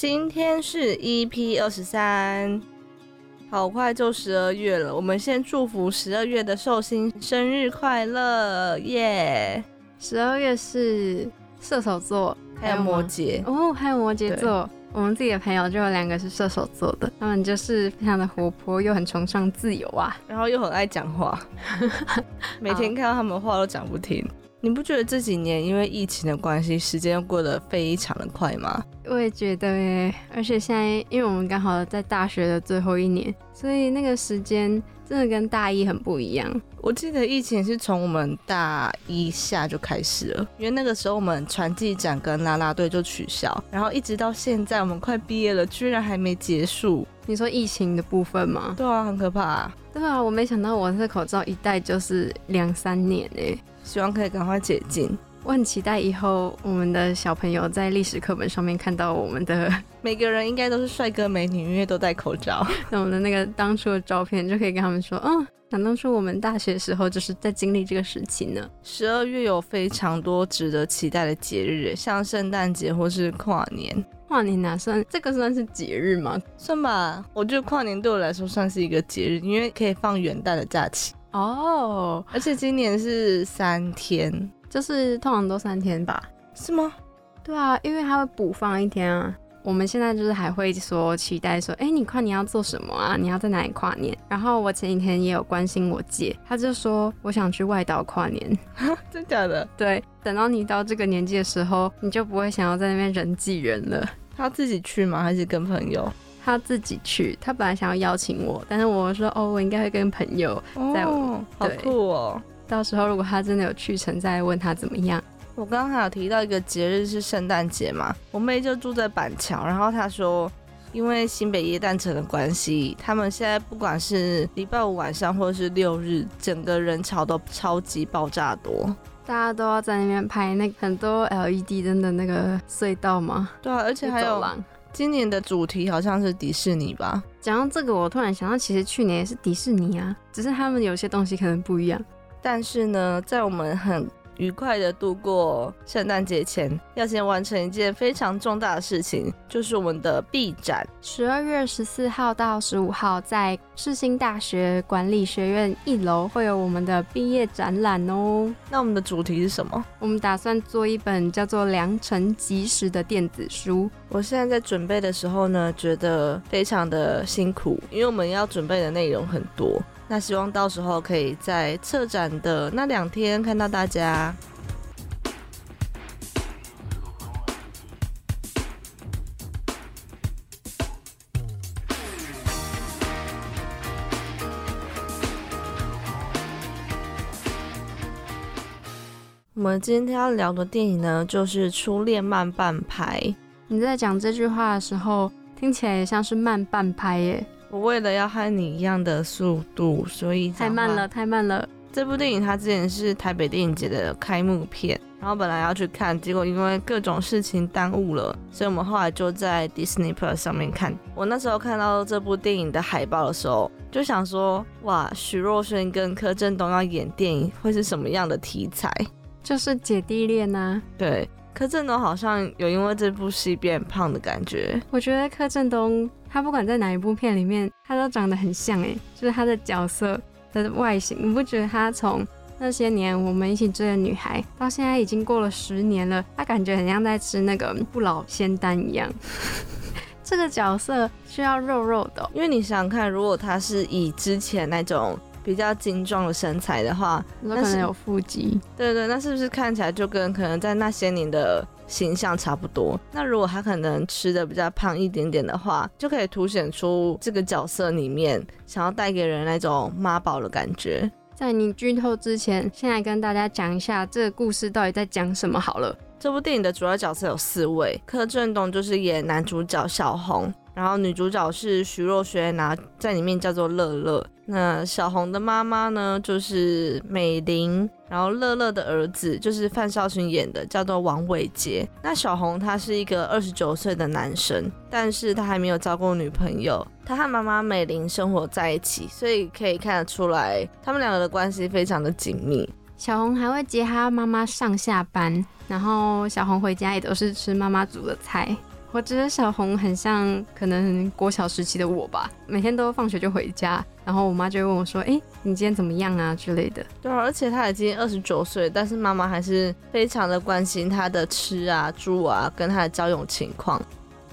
今天是 EP 二十三，好快就十二月了。我们先祝福十二月的寿星生日快乐，耶！十二月是射手座，还有摩羯哦，还有摩羯座。我们自己的朋友就有两个是射手座的，他们就是非常的活泼，又很崇尚自由啊，然后又很爱讲话，每天看到他们话都讲不停。你不觉得这几年因为疫情的关系，时间过得非常的快吗？我也觉得耶，而且现在因为我们刚好在大学的最后一年，所以那个时间真的跟大一很不一样。我记得疫情是从我们大一下就开始了，因为那个时候我们传记展跟啦啦队就取消，然后一直到现在我们快毕业了，居然还没结束。你说疫情的部分吗？对啊，很可怕。对啊，我没想到我这口罩一戴就是两三年诶。希望可以赶快解禁。我很期待以后我们的小朋友在历史课本上面看到我们的 每个人应该都是帅哥美女，因为都戴口罩。那我们的那个当初的照片就可以跟他们说，嗯，想当初我们大学时候就是在经历这个时期呢。十二月有非常多值得期待的节日，像圣诞节或是跨年。跨年哪算？这个算是节日吗？算吧，我觉得跨年对我来说算是一个节日，因为可以放元旦的假期。哦，而且今年是三天，就是通常都三天吧？是吗？对啊，因为它会补放一天啊。我们现在就是还会说期待说，哎，你跨年要做什么啊？你要在哪里跨年？然后我前几天也有关心我姐，她就说我想去外岛跨年，真假的？对，等到你到这个年纪的时候，你就不会想要在那边人挤人了。她自己去吗？还是跟朋友？他自己去，他本来想要邀请我，但是我说哦，我应该会跟朋友在。哦，好酷哦！到时候如果他真的有去成，再问他怎么样。我刚刚还有提到一个节日是圣诞节嘛，我妹就住在板桥，然后她说，因为新北耶诞城的关系，他们现在不管是礼拜五晚上或者是六日，整个人潮都超级爆炸多，大家都要在那边拍那很多 LED 灯的那个隧道吗？对啊，而且还有。今年的主题好像是迪士尼吧？讲到这个，我突然想到，其实去年也是迪士尼啊，只是他们有些东西可能不一样。但是呢，在我们很。愉快的度过圣诞节前，要先完成一件非常重大的事情，就是我们的毕展。十二月十四号到十五号，在世新大学管理学院一楼会有我们的毕业展览哦。那我们的主题是什么？我们打算做一本叫做《良辰吉时》的电子书。我现在在准备的时候呢，觉得非常的辛苦，因为我们要准备的内容很多。那希望到时候可以在策展的那两天看到大家。我们今天要聊的电影呢，就是《初恋慢半拍》。你在讲这句话的时候，听起来也像是慢半拍耶。我为了要和你一样的速度，所以太慢了，太慢了。这部电影它之前是台北电影节的开幕片，然后本来要去看，结果因为各种事情耽误了，所以我们后来就在 Disney Plus 上面看。我那时候看到这部电影的海报的时候，就想说，哇，徐若瑄跟柯震东要演电影，会是什么样的题材？就是姐弟恋呐。对。柯震东好像有因为这部戏变胖的感觉。我觉得柯震东他不管在哪一部片里面，他都长得很像哎，就是他的角色的外形。你不觉得他从那些年我们一起追的女孩，到现在已经过了十年了，他感觉很像在吃那个不老仙丹一样。这个角色需要肉肉的，因为你想想看，如果他是以之前那种。比较精壮的身材的话，那可能有腹肌。对对，那是不是看起来就跟可能在那些年的形象差不多？那如果他可能吃的比较胖一点点的话，就可以凸显出这个角色里面想要带给人那种妈宝的感觉。在你剧透之前，先来跟大家讲一下这个故事到底在讲什么好了。这部电影的主要角色有四位，柯震东就是演男主角小红。然后女主角是徐若瑄，然后在里面叫做乐乐。那小红的妈妈呢，就是美玲。然后乐乐的儿子就是范少勋演的，叫做王伟杰。那小红他是一个二十九岁的男生，但是他还没有交过女朋友。他和妈妈美玲生活在一起，所以可以看得出来，他们两个的关系非常的紧密。小红还会接他妈妈上下班，然后小红回家也都是吃妈妈煮的菜。我觉得小红很像可能国小时期的我吧，每天都放学就回家，然后我妈就会问我说：“哎，你今天怎么样啊？”之类的。对，而且她已经二十九岁，但是妈妈还是非常的关心她的吃啊、住啊，跟她的交友情况。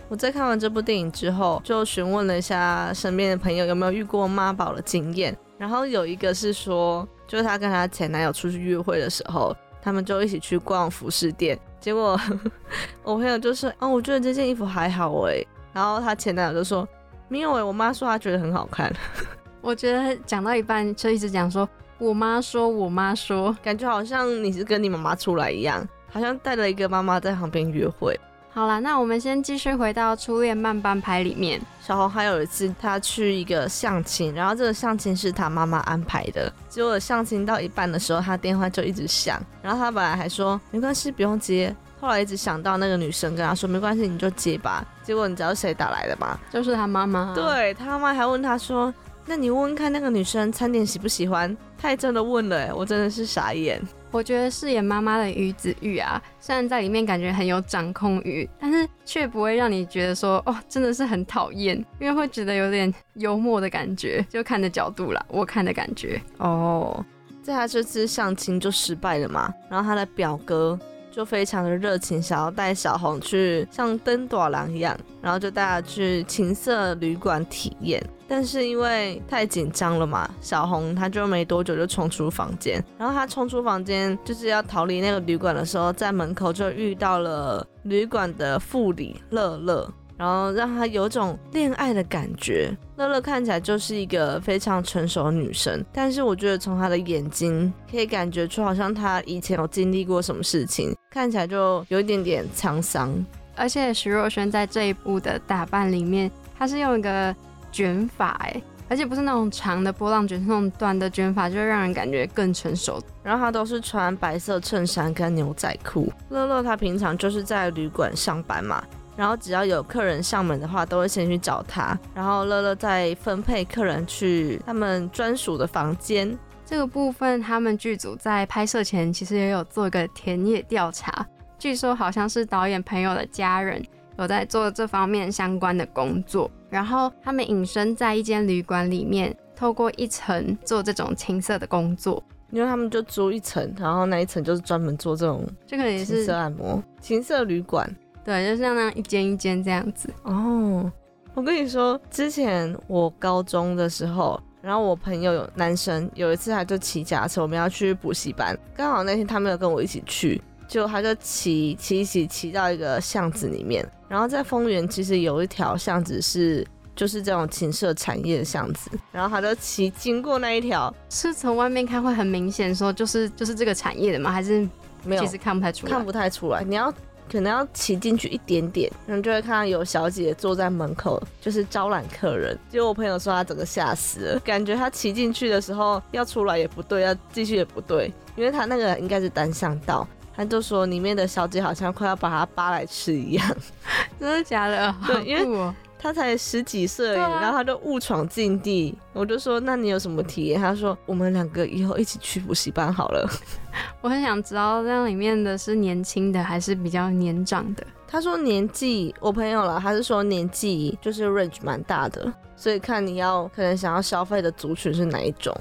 我在看完这部电影之后，就询问了一下身边的朋友有没有遇过妈宝的经验，然后有一个是说，就是她跟她前男友出去约会的时候，他们就一起去逛服饰店。结果 我朋友就说：“哦，我觉得这件衣服还好哎。”然后她前男友就说：“没有哎，我妈说她觉得很好看。” 我觉得讲到一半就一直讲说：“我妈说，我妈说，感觉好像你是跟你妈妈出来一样，好像带了一个妈妈在旁边约会。”好了，那我们先继续回到初恋慢半拍里面。小红还有一次，她去一个相亲，然后这个相亲是她妈妈安排的。结果相亲到一半的时候，她电话就一直响，然后她本来还说没关系，不用接。后来一直想到那个女生跟她说没关系，你就接吧。结果你知道谁打来的吗？就是她妈妈。对，她妈妈还问她说：“那你问问看那个女生餐点喜不喜欢？”她还真的问了，哎，我真的是傻眼。我觉得饰演妈妈的于子玉啊，虽然在里面感觉很有掌控欲，但是却不会让你觉得说哦，真的是很讨厌，因为会觉得有点幽默的感觉，就看的角度啦，我看的感觉哦。在他这次相亲就失败了嘛，然后他的表哥。就非常的热情，想要带小红去像登短廊一样，然后就带她去情色旅馆体验。但是因为太紧张了嘛，小红她就没多久就冲出房间。然后她冲出房间就是要逃离那个旅馆的时候，在门口就遇到了旅馆的副理乐乐。然后让她有种恋爱的感觉。乐乐看起来就是一个非常成熟的女生，但是我觉得从她的眼睛可以感觉出，好像她以前有经历过什么事情，看起来就有一点点沧桑。而且徐若瑄在这一部的打扮里面，她是用一个卷发，哎，而且不是那种长的波浪卷，是那种短的卷发，就会让人感觉更成熟。然后她都是穿白色衬衫跟牛仔裤。乐乐她平常就是在旅馆上班嘛。然后只要有客人上门的话，都会先去找他。然后乐乐再分配客人去他们专属的房间。这个部分，他们剧组在拍摄前其实也有做一个田野调查。据说好像是导演朋友的家人有在做这方面相关的工作。然后他们隐身在一间旅馆里面，透过一层做这种情色的工作。因为他们就租一层，然后那一层就是专门做这种这个也是情色按摩、情色旅馆。对，就像那样一间一间这样子哦。我跟你说，之前我高中的时候，然后我朋友有男生有一次他就骑脚车，我们要去补习班，刚好那天他没有跟我一起去，就他就骑骑骑骑到一个巷子里面，然后在丰原其实有一条巷子是就是这种情色产业的巷子，然后他就骑经过那一条，是从外面看会很明显说就是就是这个产业的吗？还是没有？其实看不太出来，看不太出来，你要。可能要骑进去一点点，然后就会看到有小姐坐在门口，就是招揽客人。结果我朋友说他整个吓死了，感觉他骑进去的时候要出来也不对，要继续也不对，因为他那个应该是单向道。他就说里面的小姐好像快要把他扒来吃一样，真的假的？对，因为。他才十几岁，然后他就误闯禁地。我就说：“那你有什么体验？”他说：“我们两个以后一起去补习班好了。”我很想知道那里面的是年轻的还是比较年长的。他说年纪，我朋友了，他是说年纪就是 range 蛮大的，所以看你要可能想要消费的族群是哪一种。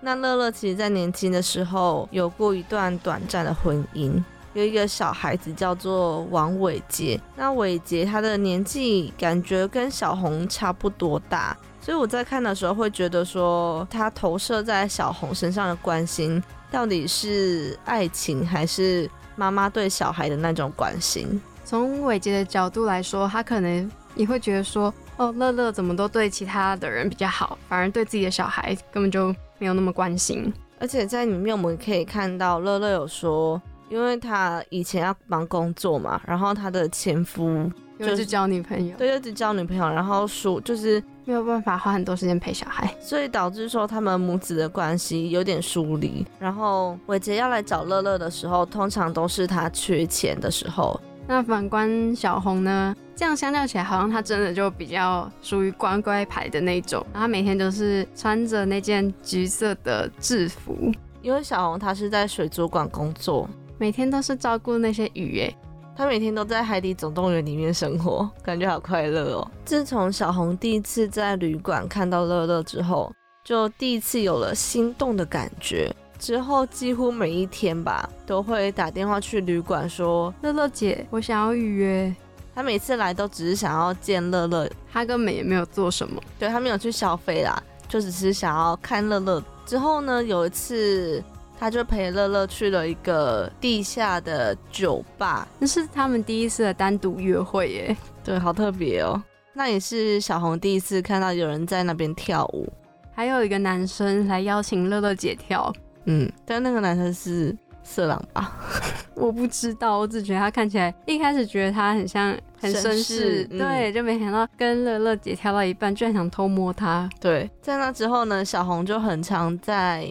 那乐乐其实在年轻的时候有过一段短暂的婚姻。有一个小孩子叫做王伟杰，那伟杰他的年纪感觉跟小红差不多大，所以我在看的时候会觉得说，他投射在小红身上的关心到底是爱情还是妈妈对小孩的那种关心。从伟杰的角度来说，他可能也会觉得说，哦，乐乐怎么都对其他的人比较好，反而对自己的小孩根本就没有那么关心。而且在里面我们可以看到，乐乐有说。因为他以前要忙工作嘛，然后他的前夫就是交女朋友，对，一直交女朋友，然后说就是没有办法花很多时间陪小孩，所以导致说他们母子的关系有点疏离。然后伟杰要来找乐乐的时候，通常都是他缺钱的时候。那反观小红呢？这样相较起来，好像她真的就比较属于乖乖牌的那种，然后每天都是穿着那件橘色的制服。因为小红她是在水族馆工作。每天都是照顾那些鱼，诶，他每天都在海底总动员里面生活，感觉好快乐哦。自从小红第一次在旅馆看到乐乐之后，就第一次有了心动的感觉。之后几乎每一天吧，都会打电话去旅馆说：“乐乐姐，我想要预约。”他每次来都只是想要见乐乐，他根本也没有做什么，对他没有去消费啦，就只是想要看乐乐。之后呢，有一次他就陪乐乐去了一个地下的酒吧，那是他们第一次的单独约会耶，对，好特别哦。那也是小红第一次看到有人在那边跳舞，还有一个男生来邀请乐乐姐跳。嗯，但那个男生是色狼吧？我不知道，我只觉得他看起来一开始觉得他很像很绅士，对，就没想到跟乐乐姐跳到一半，居然想偷摸他。对，在那之后呢，小红就很常在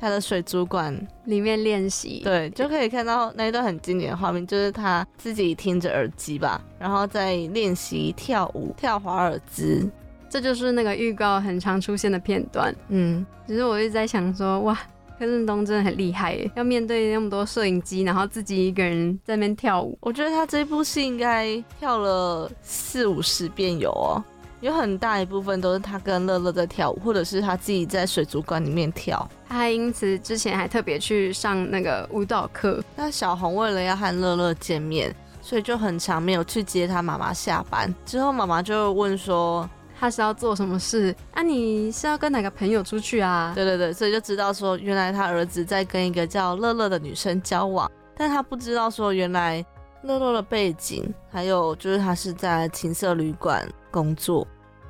他的水族馆里面练习，对，就可以看到那一段很经典的画面，就是他自己听着耳机吧，然后在练习跳舞，跳华尔兹，这就是那个预告很常出现的片段。嗯，其实我一直在想说，哇。柯震东真的很厉害耶，要面对那么多摄影机，然后自己一个人在那边跳舞。我觉得他这部戏应该跳了四五十遍有哦，有很大一部分都是他跟乐乐在跳舞，或者是他自己在水族馆里面跳。他还因此之前还特别去上那个舞蹈课。那小红为了要和乐乐见面，所以就很长没有去接他妈妈下班。之后妈妈就问说。他是要做什么事啊？你是要跟哪个朋友出去啊？对对对，所以就知道说，原来他儿子在跟一个叫乐乐的女生交往，但他不知道说，原来乐乐的背景，还有就是他是在情色旅馆工作。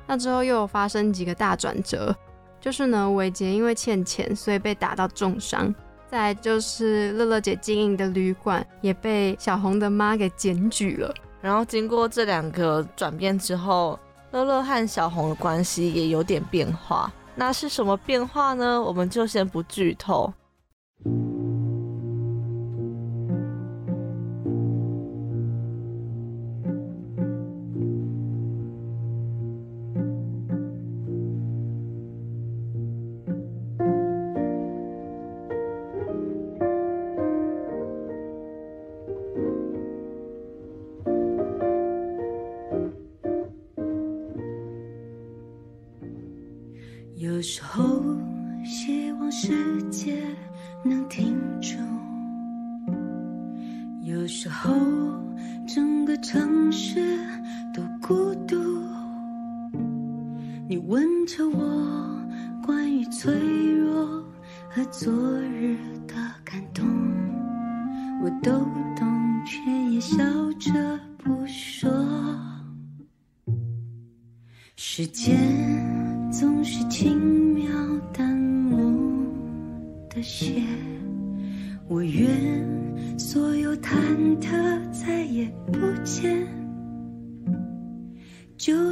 那之后又有发生几个大转折，就是呢，伟杰因为欠钱，所以被打到重伤。再就是乐乐姐经营的旅馆也被小红的妈给检举了。然后经过这两个转变之后。乐乐和小红的关系也有点变化，那是什么变化呢？我们就先不剧透。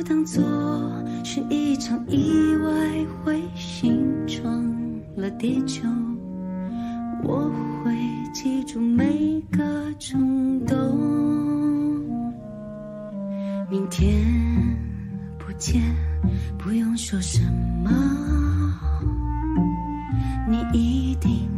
当作是一场意外，彗星撞了地球，我会记住每个冲动，明天不见。不用说什么，你一定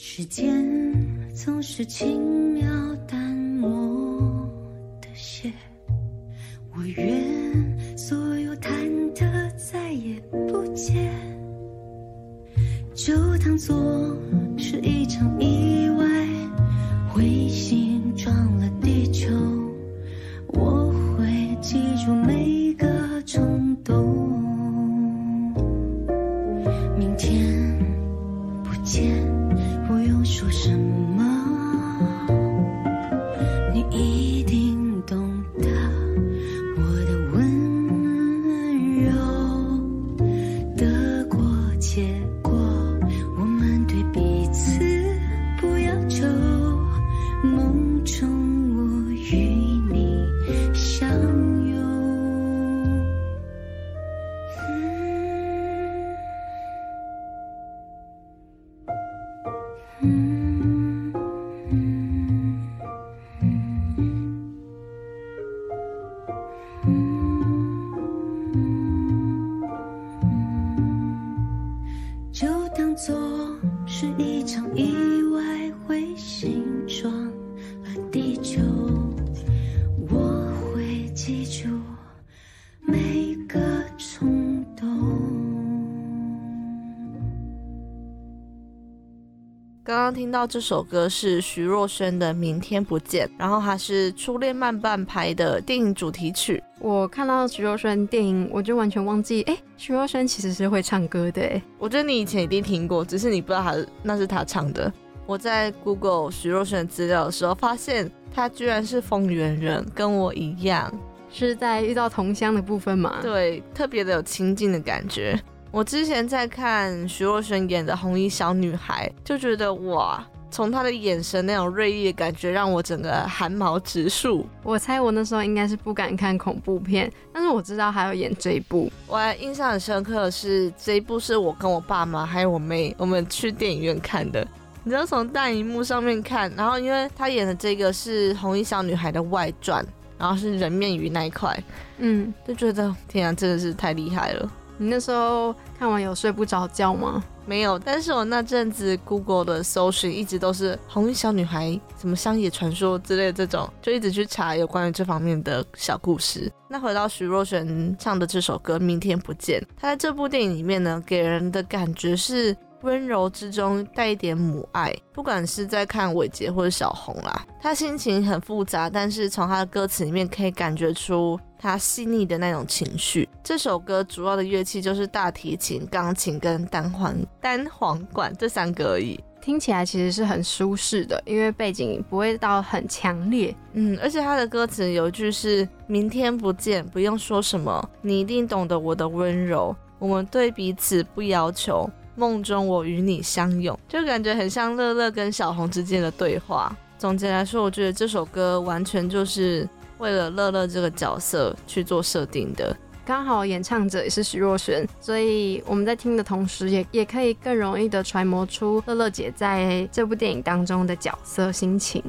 时间总是轻描听到这首歌是徐若瑄的《明天不见》，然后它是《初恋慢半拍》的电影主题曲。我看到徐若瑄电影，我就完全忘记，哎，徐若瑄其实是会唱歌的。哎，我觉得你以前一定听过，只是你不知道她那是她唱的。我在 Google 徐若瑄资料的时候，发现她居然是丰原人，跟我一样，是在遇到同乡的部分吗？对，特别的有亲近的感觉。我之前在看徐若瑄演的《红衣小女孩》，就觉得哇，从她的眼神那种锐利的感觉，让我整个汗毛直竖。我猜我那时候应该是不敢看恐怖片，但是我知道还有演这一部。我还印象很深刻的是，这一部是我跟我爸妈还有我妹，我们去电影院看的。你知道从大荧幕上面看，然后因为她演的这个是《红衣小女孩》的外传，然后是人面鱼那一块，嗯，就觉得天啊，真的是太厉害了。你那时候看完有睡不着觉吗？没有，但是我那阵子 Google 的搜寻一直都是红衣小女孩、什么乡野传说之类的这种，就一直去查有关于这方面的小故事。那回到徐若瑄唱的这首歌《明天不见》，她在这部电影里面呢，给人的感觉是。温柔之中带一点母爱，不管是在看伟杰或者小红啦，他心情很复杂，但是从他的歌词里面可以感觉出他细腻的那种情绪。这首歌主要的乐器就是大提琴、钢琴跟单簧单簧管这三个而已，听起来其实是很舒适的，因为背景不会到很强烈。嗯，而且他的歌词有一句是“明天不见，不用说什么，你一定懂得我的温柔，我们对彼此不要求。”梦中我与你相拥，就感觉很像乐乐跟小红之间的对话。总结来说，我觉得这首歌完全就是为了乐乐这个角色去做设定的。刚好演唱者也是徐若瑄，所以我们在听的同时，也也可以更容易的揣摩出乐乐姐在这部电影当中的角色心情。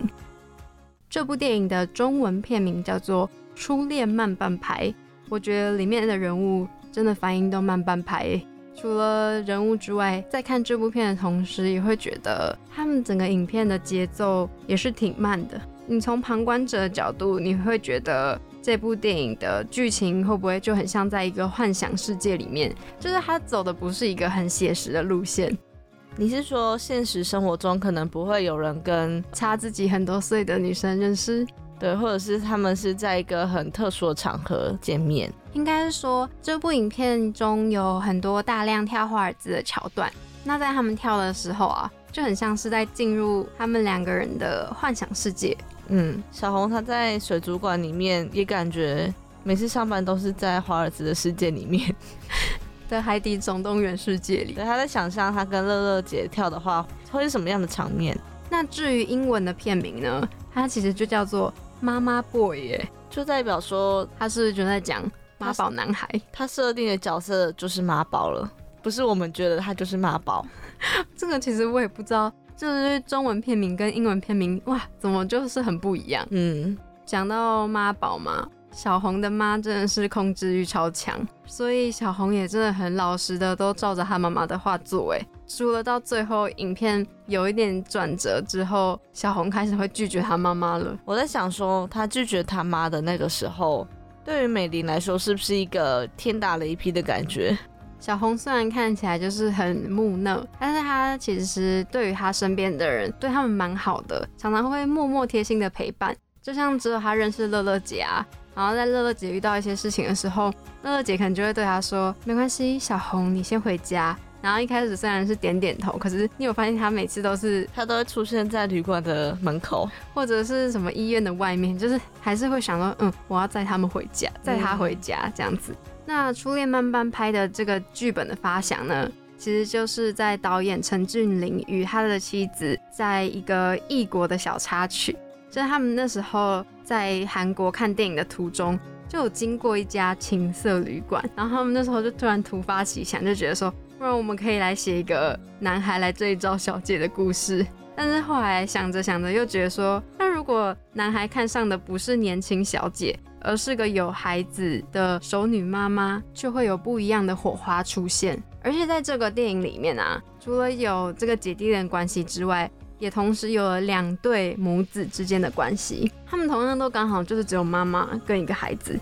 这部电影的中文片名叫做《初恋慢半拍》，我觉得里面的人物真的反应都慢半拍。除了人物之外，在看这部片的同时，也会觉得他们整个影片的节奏也是挺慢的。你从旁观者的角度，你会觉得这部电影的剧情会不会就很像在一个幻想世界里面？就是他走的不是一个很写实的路线。你是说现实生活中可能不会有人跟差自己很多岁的女生认识？对，或者是他们是在一个很特殊的场合见面，应该是说这部影片中有很多大量跳华尔兹的桥段。那在他们跳的时候啊，就很像是在进入他们两个人的幻想世界。嗯，小红她在水族馆里面也感觉每次上班都是在华尔兹的世界里面，在海底总动员世界里。对，她在想象她跟乐乐姐跳的话会是什么样的场面。那至于英文的片名呢，它其实就叫做。妈妈 boy 耶，就代表说他是就在讲妈宝男孩，他设定的角色就是妈宝了，不是我们觉得他就是妈宝。这个其实我也不知道，就是中文片名跟英文片名，哇，怎么就是很不一样？嗯，讲到妈宝嘛。小红的妈真的是控制欲超强，所以小红也真的很老实的都照着她妈妈的话做。哎，除了到最后影片有一点转折之后，小红开始会拒绝她妈妈了。我在想说，她拒绝她妈的那个时候，对于美玲来说是不是一个天打雷劈的感觉？小红虽然看起来就是很木讷，但是她其实对于她身边的人，对他们蛮好的，常常会默默贴心的陪伴。就像只有她认识乐乐姐啊。然后在乐乐姐遇到一些事情的时候，乐乐姐可能就会对她说：“没关系，小红，你先回家。”然后一开始虽然是点点头，可是你有发现他每次都是他都会出现在旅馆的门口，或者是什么医院的外面，就是还是会想到：“嗯，我要载他们回家，载他回家这样子。”那《初恋慢半拍》的这个剧本的发想呢，其实就是在导演陈俊霖与他的妻子在一个异国的小插曲。就是他们那时候在韩国看电影的途中，就有经过一家情色旅馆，然后他们那时候就突然突发奇想，就觉得说，不然我们可以来写一个男孩来这一招小姐的故事。但是后来想着想着，又觉得说，那如果男孩看上的不是年轻小姐，而是个有孩子的熟女妈妈，就会有不一样的火花出现。而且在这个电影里面啊，除了有这个姐弟恋关系之外，也同时有了两对母子之间的关系，他们同样都刚好就是只有妈妈跟一个孩子。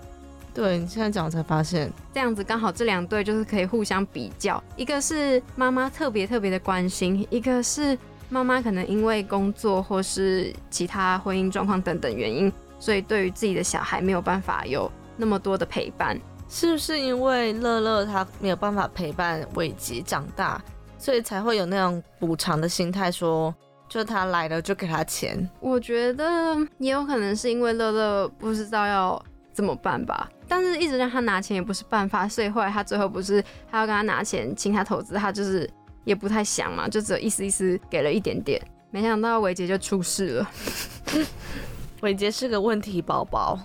对你现在讲才发现，这样子刚好这两对就是可以互相比较，一个是妈妈特别特别的关心，一个是妈妈可能因为工作或是其他婚姻状况等等原因，所以对于自己的小孩没有办法有那么多的陪伴。是不是因为乐乐他没有办法陪伴伟杰长大，所以才会有那种补偿的心态，说就他来了就给他钱？我觉得也有可能是因为乐乐不知道要怎么办吧，但是一直让他拿钱也不是办法，所以后来他最后不是他要跟他拿钱请他投资，他就是也不太想嘛，就只有意思意思给了一点点，没想到伟杰就出事了。伟杰是个问题宝宝。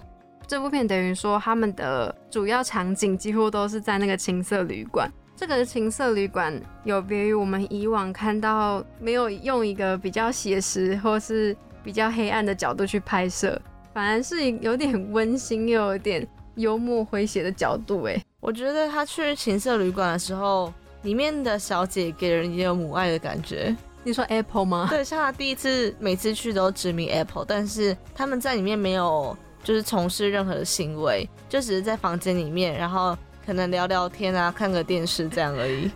这部片等于说，他们的主要场景几乎都是在那个情色旅馆。这个情色旅馆有别于我们以往看到，没有用一个比较写实或是比较黑暗的角度去拍摄，反而是有点温馨又有点幽默诙谐的角度。哎，我觉得他去情色旅馆的时候，里面的小姐给人也有母爱的感觉。你说 Apple 吗？对，像他第一次每次去都指名 Apple，但是他们在里面没有。就是从事任何的行为，就只是在房间里面，然后可能聊聊天啊，看个电视这样而已。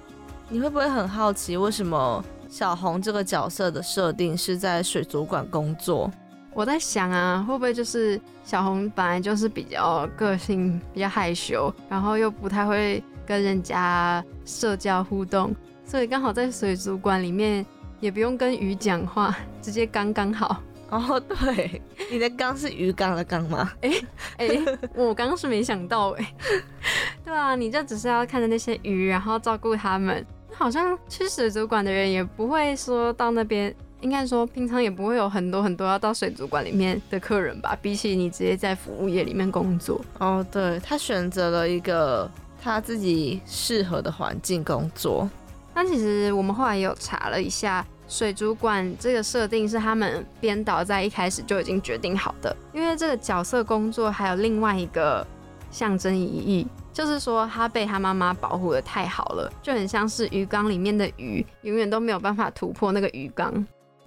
你会不会很好奇，为什么小红这个角色的设定是在水族馆工作？我在想啊，会不会就是小红本来就是比较个性比较害羞，然后又不太会跟人家社交互动，所以刚好在水族馆里面也不用跟鱼讲话，直接刚刚好。哦，对，你的缸是鱼缸的缸吗？哎哎，我刚刚是没想到哎。对啊，你就只是要看着那些鱼，然后照顾他们。好像去水族馆的人也不会说到那边，应该说平常也不会有很多很多要到水族馆里面的客人吧？比起你直接在服务业里面工作。哦，对他选择了一个他自己适合的环境工作。那其实我们后来也有查了一下。水族馆这个设定是他们编导在一开始就已经决定好的，因为这个角色工作还有另外一个象征意义，就是说他被他妈妈保护的太好了，就很像是鱼缸里面的鱼，永远都没有办法突破那个鱼缸。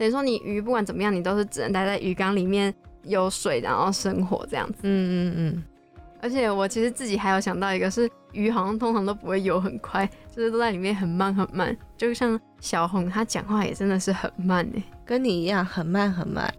等于说你鱼不管怎么样，你都是只能待在鱼缸里面有水，然后生活这样子。嗯嗯嗯。而且我其实自己还有想到一个，是鱼好像通常都不会游很快，就是都在里面很慢很慢，就像小红她讲话也真的是很慢哎，跟你一样很慢很慢。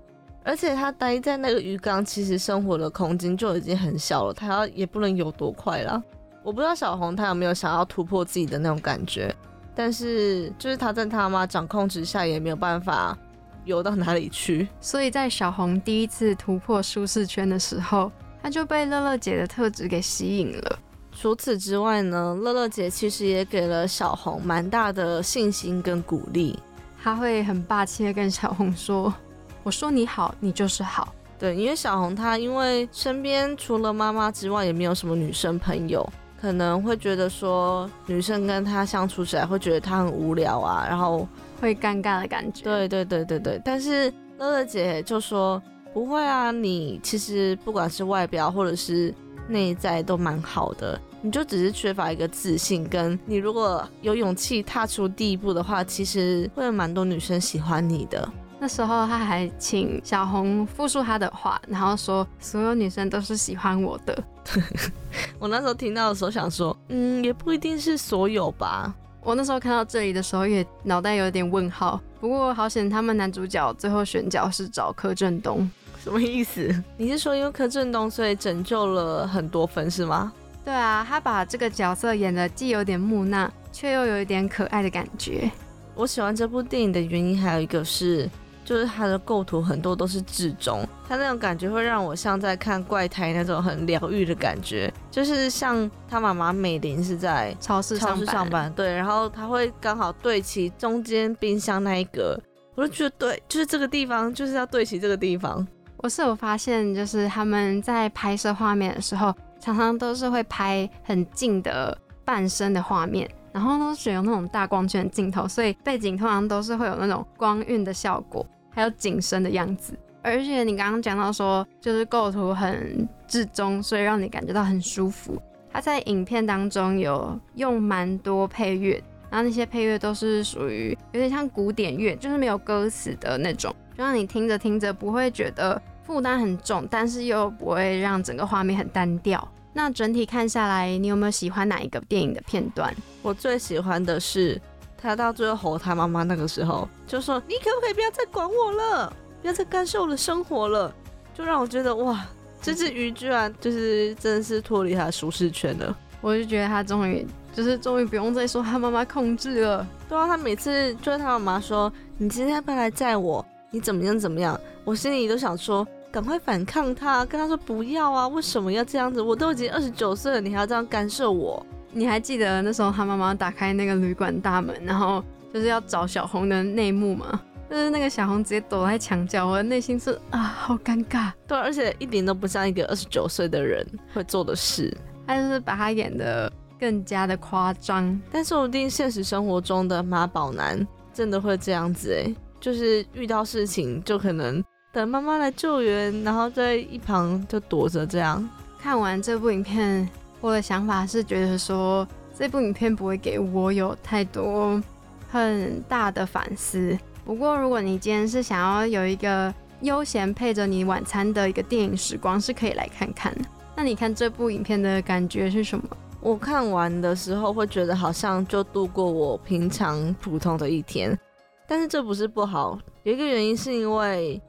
而且她待在那个鱼缸，其实生活的空间就已经很小了，她要也不能游多快了。我不知道小红她有没有想要突破自己的那种感觉，但是就是她在她妈掌控之下，也没有办法游到哪里去。所以在小红第一次突破舒适圈的时候。她就被乐乐姐的特质给吸引了。除此之外呢，乐乐姐其实也给了小红蛮大的信心跟鼓励。她会很霸气的跟小红说：“我说你好，你就是好。”对，因为小红她因为身边除了妈妈之外，也没有什么女生朋友，可能会觉得说女生跟她相处起来会觉得她很无聊啊，然后会尴尬的感觉。对对对对对，但是乐乐姐就说。不会啊，你其实不管是外表或者是内在都蛮好的，你就只是缺乏一个自信。跟你如果有勇气踏出第一步的话，其实会有蛮多女生喜欢你的。那时候他还请小红复述他的话，然后说所有女生都是喜欢我的。我那时候听到的时候想说，嗯，也不一定是所有吧。我那时候看到这里的时候也脑袋有点问号。不过好险，他们男主角最后选角是找柯震东。什么意思？你是说因为柯震东所以拯救了很多分是吗？对啊，他把这个角色演的既有点木讷，却又有一点可爱的感觉。我喜欢这部电影的原因还有一个是，就是它的构图很多都是至中，它那种感觉会让我像在看怪胎那种很疗愈的感觉。就是像他妈妈美玲是在超市超市上班，对，然后他会刚好对齐中间冰箱那一格，我就觉得对，就是这个地方就是要对齐这个地方。我是有发现，就是他们在拍摄画面的时候，常常都是会拍很近的半身的画面，然后都选用那种大光圈镜头，所以背景通常都是会有那种光晕的效果，还有景深的样子。而且你刚刚讲到说，就是构图很至中，所以让你感觉到很舒服。它在影片当中有用蛮多配乐，然后那些配乐都是属于有点像古典乐，就是没有歌词的那种，就让你听着听着不会觉得。负担很重，但是又不会让整个画面很单调。那整体看下来，你有没有喜欢哪一个电影的片段？我最喜欢的是他到最后吼他妈妈那个时候，就说你可不可以不要再管我了，不要再干涉我的生活了，就让我觉得哇，这只鱼居然就是真的是脱离他的舒适圈了。我就觉得他终于就是终于不用再说他妈妈控制了。对啊，他每次就是他妈妈说你今天要不要来载我，你怎么样怎么样，我心里都想说。赶快反抗他，跟他说不要啊！为什么要这样子？我都已经二十九岁了，你还要这样干涉我？你还记得那时候他妈妈打开那个旅馆大门，然后就是要找小红的内幕吗？就是那个小红直接躲在墙角，我的内心是啊，好尴尬。对，而且一点都不像一个二十九岁的人会做的事，他就是把他演的更加的夸张。但说不定现实生活中的妈宝男真的会这样子哎，就是遇到事情就可能。等妈妈来救援，然后在一旁就躲着这样。看完这部影片，我的想法是觉得说，这部影片不会给我有太多很大的反思。不过，如果你今天是想要有一个悠闲配着你晚餐的一个电影时光，是可以来看看。那你看这部影片的感觉是什么？我看完的时候会觉得好像就度过我平常普通的一天，但是这不是不好。有一个原因是因为。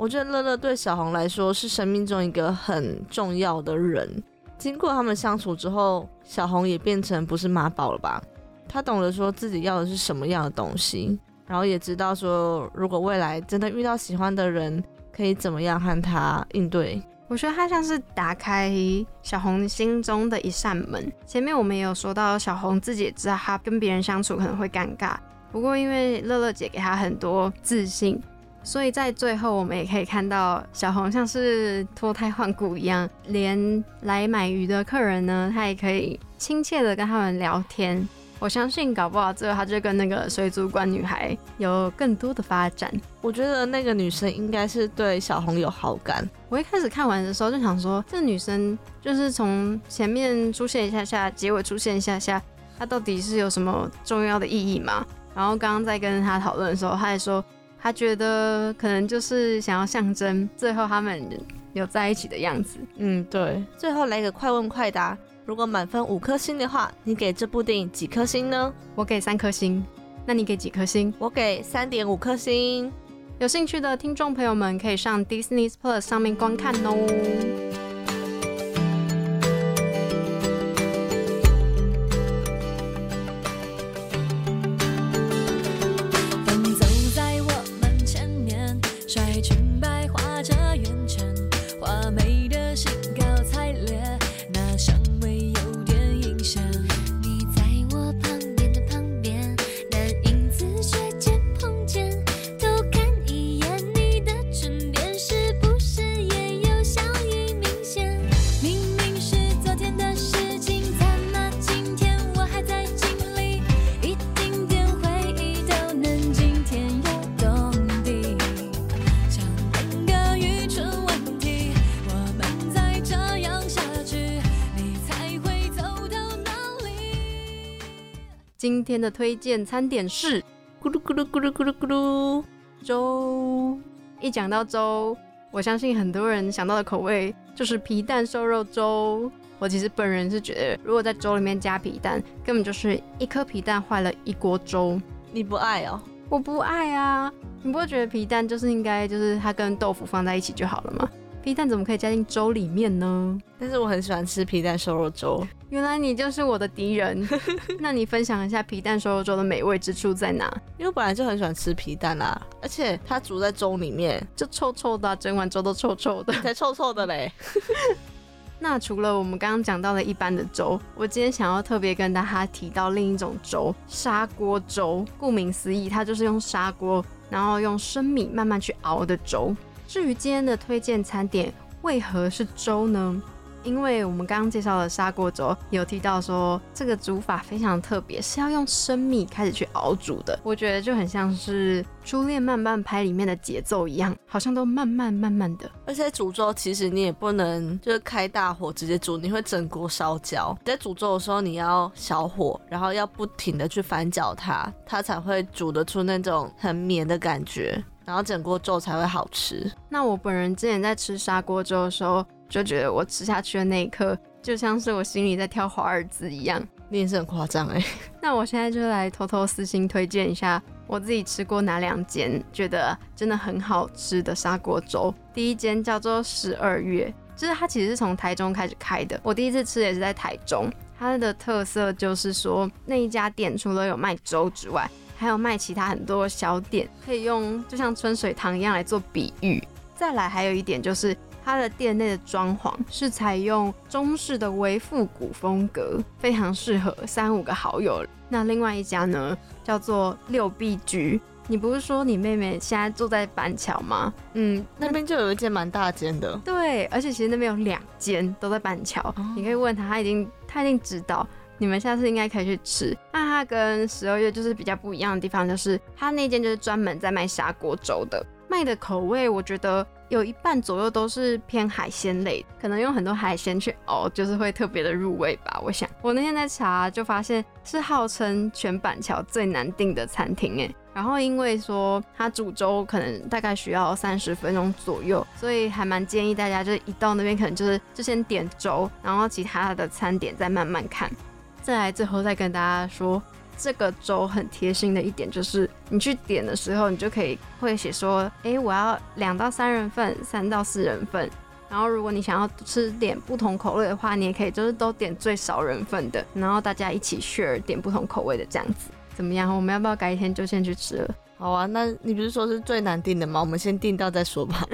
我觉得乐乐对小红来说是生命中一个很重要的人。经过他们相处之后，小红也变成不是妈宝了吧？她懂得说自己要的是什么样的东西，然后也知道说如果未来真的遇到喜欢的人，可以怎么样和他应对。我觉得他像是打开小红心中的一扇门。前面我们也有说到，小红自己也知道她跟别人相处可能会尴尬，不过因为乐乐姐给他很多自信。所以在最后，我们也可以看到小红像是脱胎换骨一样，连来买鱼的客人呢，他也可以亲切的跟他们聊天。我相信，搞不好最后他就跟那个水族馆女孩有更多的发展。我觉得那个女生应该是对小红有好感。我一开始看完的时候就想说，这女生就是从前面出现一下下，结尾出现一下下，她到底是有什么重要的意义吗？然后刚刚在跟她讨论的时候，她还说。他觉得可能就是想要象征最后他们有在一起的样子。嗯，对。最后来个快问快答，如果满分五颗星的话，你给这部电影几颗星呢？我给三颗星。那你给几颗星？我给三点五颗星。有兴趣的听众朋友们可以上 Disney Plus 上面观看哦。天的推荐餐点是咕噜咕噜咕噜咕噜咕噜粥。一讲到粥，我相信很多人想到的口味就是皮蛋瘦肉粥。我其实本人是觉得，如果在粥里面加皮蛋，根本就是一颗皮蛋坏了一锅粥。你不爱哦？我不爱啊！你不会觉得皮蛋就是应该就是它跟豆腐放在一起就好了吗？皮蛋怎么可以加进粥里面呢？但是我很喜欢吃皮蛋瘦肉粥。原来你就是我的敌人。那你分享一下皮蛋瘦肉粥的美味之处在哪？因为我本来就很喜欢吃皮蛋啦，而且它煮在粥里面就臭臭的，整碗粥都臭臭的，才臭臭的嘞。那除了我们刚刚讲到的一般的粥，我今天想要特别跟大家提到另一种粥——砂锅粥。顾名思义，它就是用砂锅，然后用生米慢慢去熬的粥。至于今天的推荐餐点为何是粥呢？因为我们刚刚介绍的砂锅粥有提到说，这个煮法非常特别，是要用生米开始去熬煮的。我觉得就很像是《初恋慢慢拍》里面的节奏一样，好像都慢慢慢慢的。而且煮粥其实你也不能就是开大火直接煮，你会整锅烧焦。在煮粥的时候，你要小火，然后要不停的去翻搅它，它才会煮得出那种很绵的感觉。然后整锅粥才会好吃。那我本人之前在吃砂锅粥的时候，就觉得我吃下去的那一刻，就像是我心里在跳华尔兹一样。你也是很夸张哎。那我现在就来偷偷私心推荐一下我自己吃过哪两间觉得真的很好吃的砂锅粥。第一间叫做十二月，就是它其实是从台中开始开的。我第一次吃也是在台中，它的特色就是说那一家店除了有卖粥之外，还有卖其他很多小点，可以用就像春水堂一样来做比喻。再来还有一点就是。它的店内的装潢是采用中式的微复古风格，非常适合三五个好友。那另外一家呢，叫做六必居。你不是说你妹妹现在住在板桥吗？嗯，那边就有一间蛮大间的。对，而且其实那边有两间都在板桥，你可以问他，他已经他一定知道。你们下次应该可以去吃。那它跟十二月就是比较不一样的地方，就是它那间就是专门在卖砂锅粥的，卖的口味我觉得。有一半左右都是偏海鲜类，可能用很多海鲜去熬，就是会特别的入味吧。我想，我那天在查就发现是号称全板桥最难订的餐厅哎。然后因为说它煮粥可能大概需要三十分钟左右，所以还蛮建议大家就是一到那边可能就是就先点粥，然后其他的餐点再慢慢看，再来最后再跟大家说。这个粥很贴心的一点就是，你去点的时候，你就可以会写说，哎，我要两到三人份，三到四人份。然后如果你想要吃点不同口味的话，你也可以就是都点最少人份的，然后大家一起 share 点不同口味的这样子，怎么样？我们要不要改天就先去吃了？好啊，那你不是说是最难订的吗？我们先订到再说吧。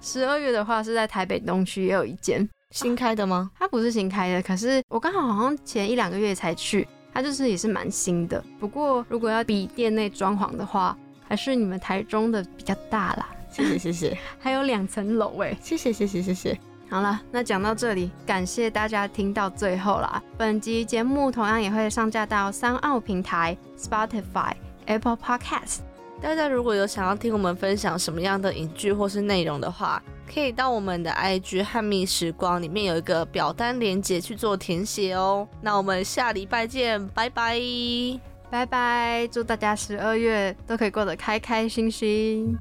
十二月的话是在台北东区也有一间新开的吗？它不是新开的，可是我刚好好像前一两个月才去。它就是也是蛮新的，不过如果要比店内装潢的话，还是你们台中的比较大啦。谢谢谢谢，还有两层楼哎，谢谢谢谢谢谢。好了，那讲到这里，感谢大家听到最后啦。本集节目同样也会上架到三奥平台、Spotify、Apple Podcast。大家如果有想要听我们分享什么样的影剧或是内容的话，可以到我们的 IG 汉密时光里面有一个表单连接去做填写哦。那我们下礼拜见，拜拜，拜拜，祝大家十二月都可以过得开开心心。